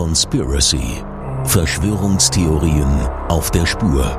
Conspiracy. Verschwörungstheorien auf der Spur.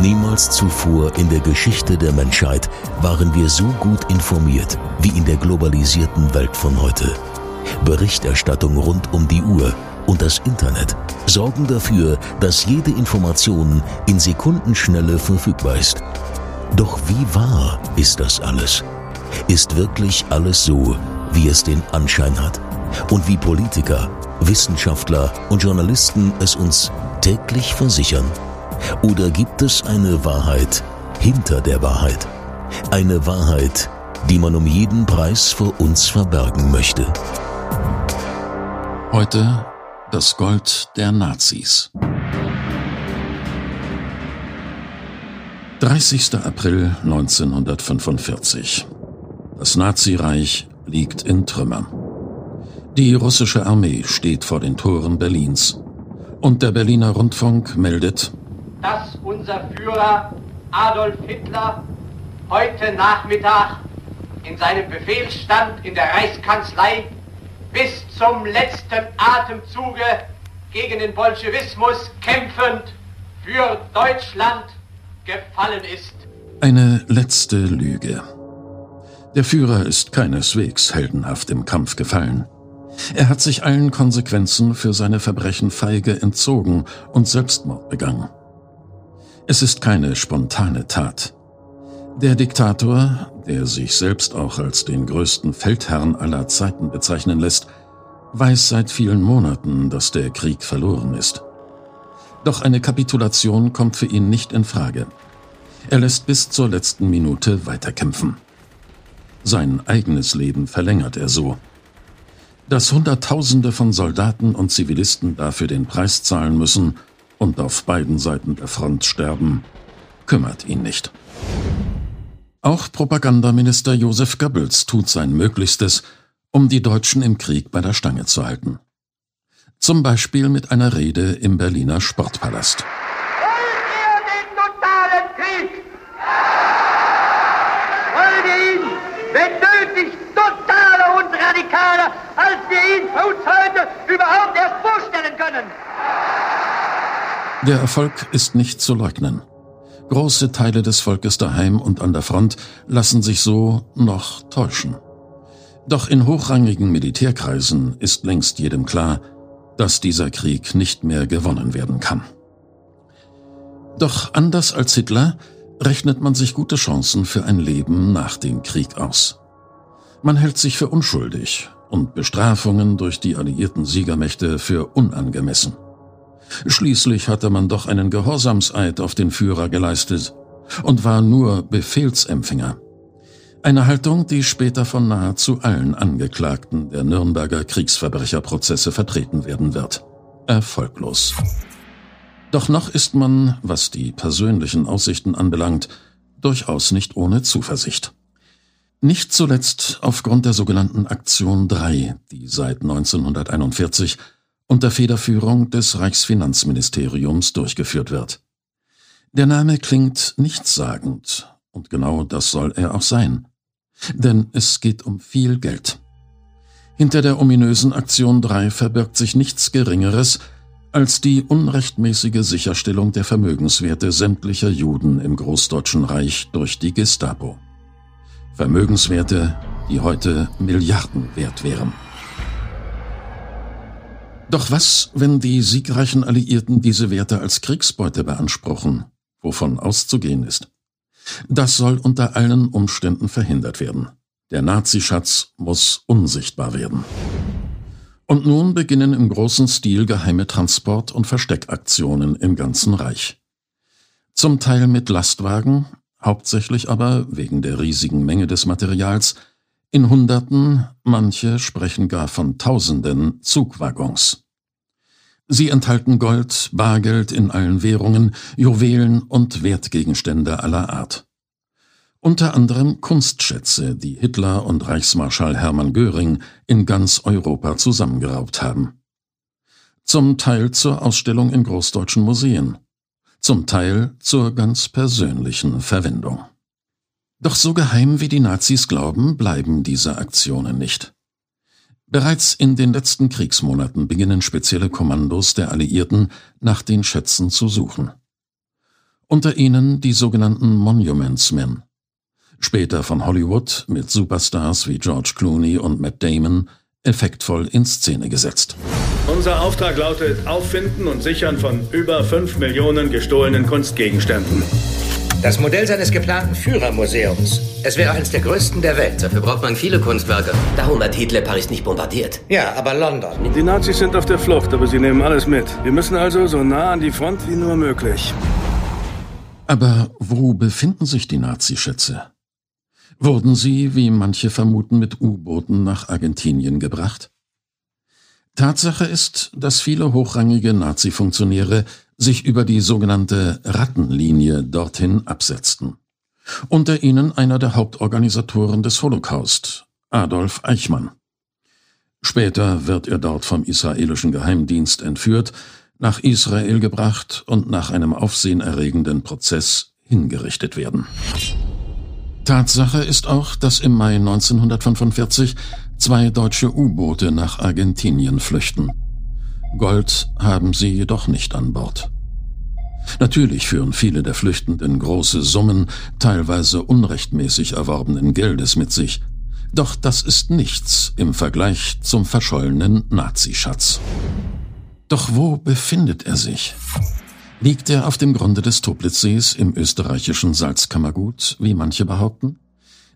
Niemals zuvor in der Geschichte der Menschheit waren wir so gut informiert wie in der globalisierten Welt von heute. Berichterstattung rund um die Uhr und das Internet sorgen dafür, dass jede Information in Sekundenschnelle verfügbar ist. Doch wie wahr ist das alles? Ist wirklich alles so, wie es den Anschein hat? Und wie Politiker, Wissenschaftler und Journalisten es uns täglich versichern? Oder gibt es eine Wahrheit hinter der Wahrheit? Eine Wahrheit, die man um jeden Preis vor uns verbergen möchte. Heute das Gold der Nazis. 30. April 1945. Das Nazireich liegt in Trümmern. Die russische Armee steht vor den Toren Berlins. Und der Berliner Rundfunk meldet, dass unser Führer Adolf Hitler heute Nachmittag in seinem Befehlsstand in der Reichskanzlei bis zum letzten Atemzuge gegen den Bolschewismus kämpfend für Deutschland gefallen ist. Eine letzte Lüge. Der Führer ist keineswegs heldenhaft im Kampf gefallen. Er hat sich allen Konsequenzen für seine Verbrechen feige entzogen und Selbstmord begangen. Es ist keine spontane Tat. Der Diktator, der sich selbst auch als den größten Feldherrn aller Zeiten bezeichnen lässt, weiß seit vielen Monaten, dass der Krieg verloren ist. Doch eine Kapitulation kommt für ihn nicht in Frage. Er lässt bis zur letzten Minute weiterkämpfen. Sein eigenes Leben verlängert er so. Dass Hunderttausende von Soldaten und Zivilisten dafür den Preis zahlen müssen und auf beiden Seiten der Front sterben, kümmert ihn nicht. Auch Propagandaminister Josef Goebbels tut sein Möglichstes, um die Deutschen im Krieg bei der Stange zu halten. Zum Beispiel mit einer Rede im Berliner Sportpalast. Wollt ihr den totalen Krieg? Wollt ihr ihn, wenn nötig, totaler und radikaler, als wir ihn für uns heute überhaupt erst vorstellen können? Der Erfolg ist nicht zu leugnen. Große Teile des Volkes daheim und an der Front lassen sich so noch täuschen. Doch in hochrangigen Militärkreisen ist längst jedem klar, dass dieser Krieg nicht mehr gewonnen werden kann. Doch anders als Hitler rechnet man sich gute Chancen für ein Leben nach dem Krieg aus. Man hält sich für unschuldig und Bestrafungen durch die alliierten Siegermächte für unangemessen. Schließlich hatte man doch einen Gehorsamseid auf den Führer geleistet und war nur Befehlsempfänger. Eine Haltung, die später von nahezu allen Angeklagten der Nürnberger Kriegsverbrecherprozesse vertreten werden wird. Erfolglos. Doch noch ist man, was die persönlichen Aussichten anbelangt, durchaus nicht ohne Zuversicht. Nicht zuletzt aufgrund der sogenannten Aktion 3, die seit 1941 unter Federführung des Reichsfinanzministeriums durchgeführt wird. Der Name klingt nichtssagend, und genau das soll er auch sein. Denn es geht um viel Geld. Hinter der ominösen Aktion 3 verbirgt sich nichts Geringeres als die unrechtmäßige Sicherstellung der Vermögenswerte sämtlicher Juden im Großdeutschen Reich durch die Gestapo. Vermögenswerte, die heute Milliarden wert wären. Doch was, wenn die siegreichen Alliierten diese Werte als Kriegsbeute beanspruchen, wovon auszugehen ist? Das soll unter allen Umständen verhindert werden. Der Nazischatz muss unsichtbar werden. Und nun beginnen im großen Stil geheime Transport- und Versteckaktionen im ganzen Reich. Zum Teil mit Lastwagen, hauptsächlich aber wegen der riesigen Menge des Materials in Hunderten, manche sprechen gar von Tausenden Zugwaggons. Sie enthalten Gold, Bargeld in allen Währungen, Juwelen und Wertgegenstände aller Art. Unter anderem Kunstschätze, die Hitler und Reichsmarschall Hermann Göring in ganz Europa zusammengeraubt haben. Zum Teil zur Ausstellung in großdeutschen Museen, zum Teil zur ganz persönlichen Verwendung. Doch so geheim wie die Nazis glauben, bleiben diese Aktionen nicht. Bereits in den letzten Kriegsmonaten beginnen spezielle Kommandos der Alliierten nach den Schätzen zu suchen. Unter ihnen die sogenannten Monuments Men. Später von Hollywood mit Superstars wie George Clooney und Matt Damon effektvoll in Szene gesetzt. Unser Auftrag lautet Auffinden und Sichern von über 5 Millionen gestohlenen Kunstgegenständen. Das Modell seines geplanten Führermuseums. Es wäre eines der größten der Welt. Dafür braucht man viele Kunstwerke. Darum hat Hitler Paris nicht bombardiert. Ja, aber London. Die Nazis sind auf der Flucht, aber sie nehmen alles mit. Wir müssen also so nah an die Front wie nur möglich. Aber wo befinden sich die Nazischätze? Wurden sie, wie manche vermuten, mit U-Booten nach Argentinien gebracht? Tatsache ist, dass viele hochrangige Nazi-Funktionäre sich über die sogenannte Rattenlinie dorthin absetzten. Unter ihnen einer der Hauptorganisatoren des Holocaust, Adolf Eichmann. Später wird er dort vom israelischen Geheimdienst entführt, nach Israel gebracht und nach einem aufsehenerregenden Prozess hingerichtet werden. Tatsache ist auch, dass im Mai 1945 zwei deutsche U-Boote nach Argentinien flüchten. Gold haben sie jedoch nicht an Bord. Natürlich führen viele der Flüchtenden große Summen teilweise unrechtmäßig erworbenen Geldes mit sich, doch das ist nichts im Vergleich zum verschollenen Nazischatz. Doch wo befindet er sich? Liegt er auf dem Grunde des Toplitzsees im österreichischen Salzkammergut, wie manche behaupten?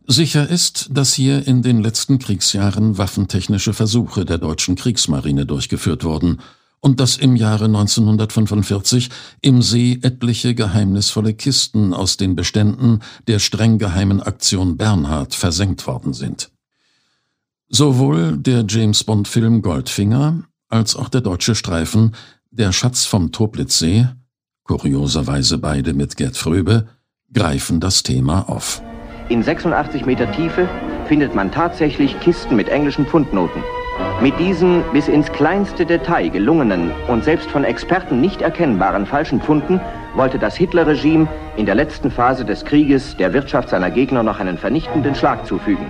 Sicher ist, dass hier in den letzten Kriegsjahren waffentechnische Versuche der deutschen Kriegsmarine durchgeführt wurden und dass im Jahre 1945 im See etliche geheimnisvolle Kisten aus den Beständen der streng geheimen Aktion Bernhard versenkt worden sind. Sowohl der James Bond Film Goldfinger als auch der deutsche Streifen Der Schatz vom Toplitzsee, kurioserweise beide mit Gerd Fröbe, greifen das Thema auf. In 86 Meter Tiefe findet man tatsächlich Kisten mit englischen Pfundnoten. Mit diesen bis ins kleinste Detail gelungenen und selbst von Experten nicht erkennbaren falschen Pfunden wollte das Hitlerregime in der letzten Phase des Krieges der Wirtschaft seiner Gegner noch einen vernichtenden Schlag zufügen.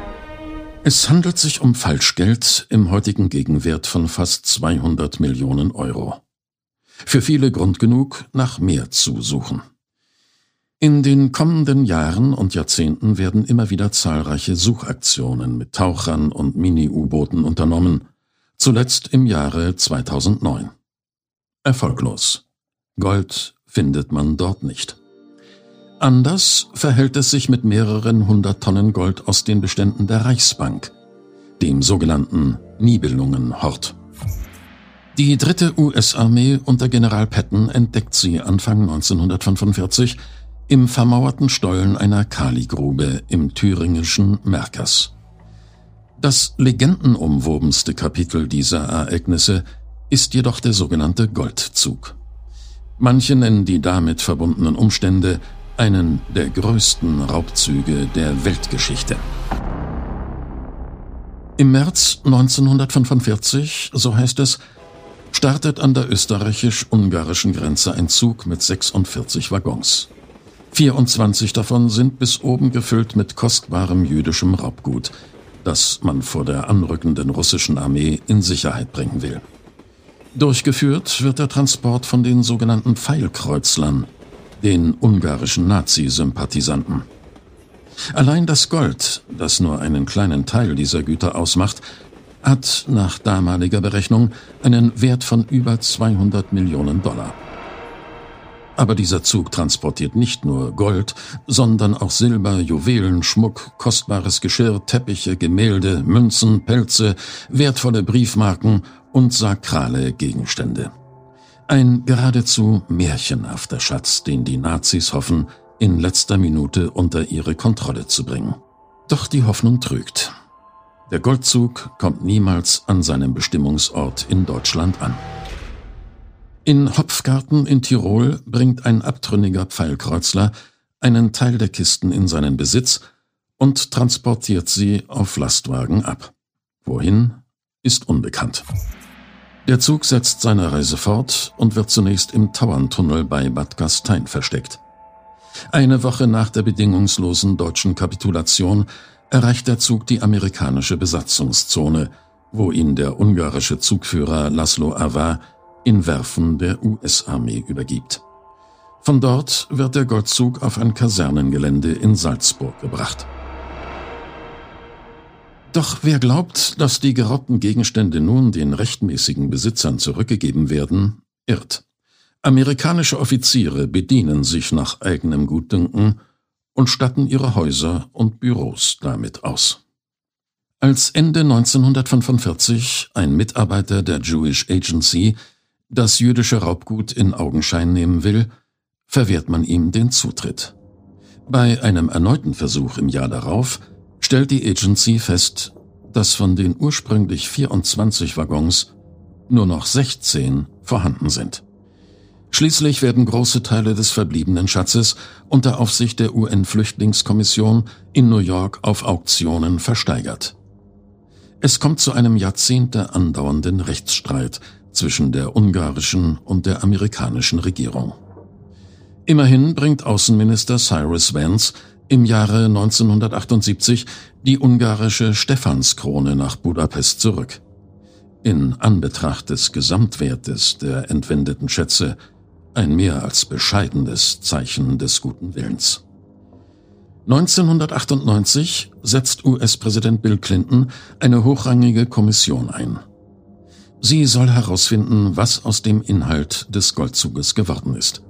Es handelt sich um Falschgeld im heutigen Gegenwert von fast 200 Millionen Euro. Für viele Grund genug, nach mehr zu suchen. In den kommenden Jahren und Jahrzehnten werden immer wieder zahlreiche Suchaktionen mit Tauchern und Mini-U-Booten unternommen, zuletzt im Jahre 2009. Erfolglos. Gold findet man dort nicht. Anders verhält es sich mit mehreren hundert Tonnen Gold aus den Beständen der Reichsbank, dem sogenannten Nibelungenhort. Die dritte US-Armee unter General Patton entdeckt sie Anfang 1945 im vermauerten Stollen einer Kaligrube im thüringischen Merkers. Das legendenumwobenste Kapitel dieser Ereignisse ist jedoch der sogenannte Goldzug. Manche nennen die damit verbundenen Umstände einen der größten Raubzüge der Weltgeschichte. Im März 1945, so heißt es, startet an der österreichisch-ungarischen Grenze ein Zug mit 46 Waggons. 24 davon sind bis oben gefüllt mit kostbarem jüdischem Raubgut, das man vor der anrückenden russischen Armee in Sicherheit bringen will. Durchgeführt wird der Transport von den sogenannten Pfeilkreuzlern, den ungarischen Nazi-Sympathisanten. Allein das Gold, das nur einen kleinen Teil dieser Güter ausmacht, hat nach damaliger Berechnung einen Wert von über 200 Millionen Dollar. Aber dieser Zug transportiert nicht nur Gold, sondern auch Silber, Juwelen, Schmuck, kostbares Geschirr, Teppiche, Gemälde, Münzen, Pelze, wertvolle Briefmarken und sakrale Gegenstände. Ein geradezu märchenhafter Schatz, den die Nazis hoffen, in letzter Minute unter ihre Kontrolle zu bringen. Doch die Hoffnung trügt. Der Goldzug kommt niemals an seinem Bestimmungsort in Deutschland an. In Hopfgarten in Tirol bringt ein abtrünniger Pfeilkreuzler einen Teil der Kisten in seinen Besitz und transportiert sie auf Lastwagen ab. Wohin ist unbekannt. Der Zug setzt seine Reise fort und wird zunächst im Tauerntunnel bei Bad Gastein versteckt. Eine Woche nach der bedingungslosen deutschen Kapitulation erreicht der Zug die amerikanische Besatzungszone, wo ihn der ungarische Zugführer Laszlo Avar in Werfen der US-Armee übergibt. Von dort wird der Goldzug auf ein Kasernengelände in Salzburg gebracht. Doch wer glaubt, dass die geraubten Gegenstände nun den rechtmäßigen Besitzern zurückgegeben werden, irrt. Amerikanische Offiziere bedienen sich nach eigenem Gutdünken und statten ihre Häuser und Büros damit aus. Als Ende 1945 ein Mitarbeiter der Jewish Agency das jüdische Raubgut in Augenschein nehmen will, verwehrt man ihm den Zutritt. Bei einem erneuten Versuch im Jahr darauf stellt die Agency fest, dass von den ursprünglich 24 Waggons nur noch 16 vorhanden sind. Schließlich werden große Teile des verbliebenen Schatzes unter Aufsicht der UN-Flüchtlingskommission in New York auf Auktionen versteigert. Es kommt zu einem Jahrzehnte andauernden Rechtsstreit zwischen der ungarischen und der amerikanischen Regierung. Immerhin bringt Außenminister Cyrus Vance im Jahre 1978 die ungarische Stephanskrone nach Budapest zurück. In Anbetracht des Gesamtwertes der entwendeten Schätze ein mehr als bescheidenes Zeichen des guten Willens. 1998 setzt US-Präsident Bill Clinton eine hochrangige Kommission ein. Sie soll herausfinden, was aus dem Inhalt des Goldzuges geworden ist.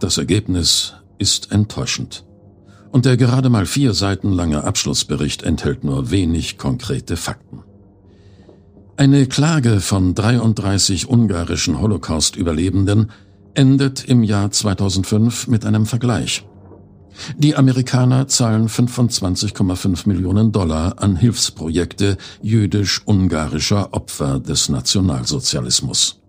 Das Ergebnis ist enttäuschend und der gerade mal vier Seiten lange Abschlussbericht enthält nur wenig konkrete Fakten. Eine Klage von 33 ungarischen Holocaust-Überlebenden endet im Jahr 2005 mit einem Vergleich. Die Amerikaner zahlen 25,5 Millionen Dollar an Hilfsprojekte jüdisch-ungarischer Opfer des Nationalsozialismus.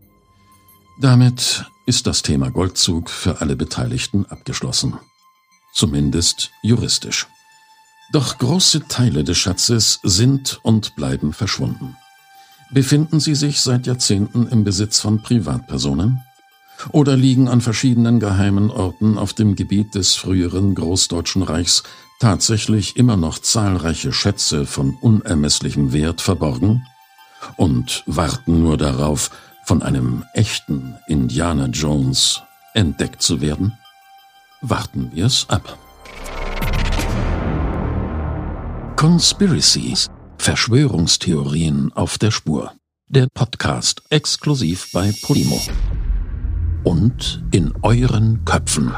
Damit ist das Thema Goldzug für alle Beteiligten abgeschlossen zumindest juristisch. Doch große Teile des Schatzes sind und bleiben verschwunden. Befinden sie sich seit Jahrzehnten im Besitz von Privatpersonen? Oder liegen an verschiedenen geheimen Orten auf dem Gebiet des früheren Großdeutschen Reichs tatsächlich immer noch zahlreiche Schätze von unermesslichem Wert verborgen und warten nur darauf, von einem echten Indiana Jones entdeckt zu werden? Warten wir es ab. Conspiracies. Verschwörungstheorien auf der Spur. Der Podcast exklusiv bei Podimo. Und in euren Köpfen.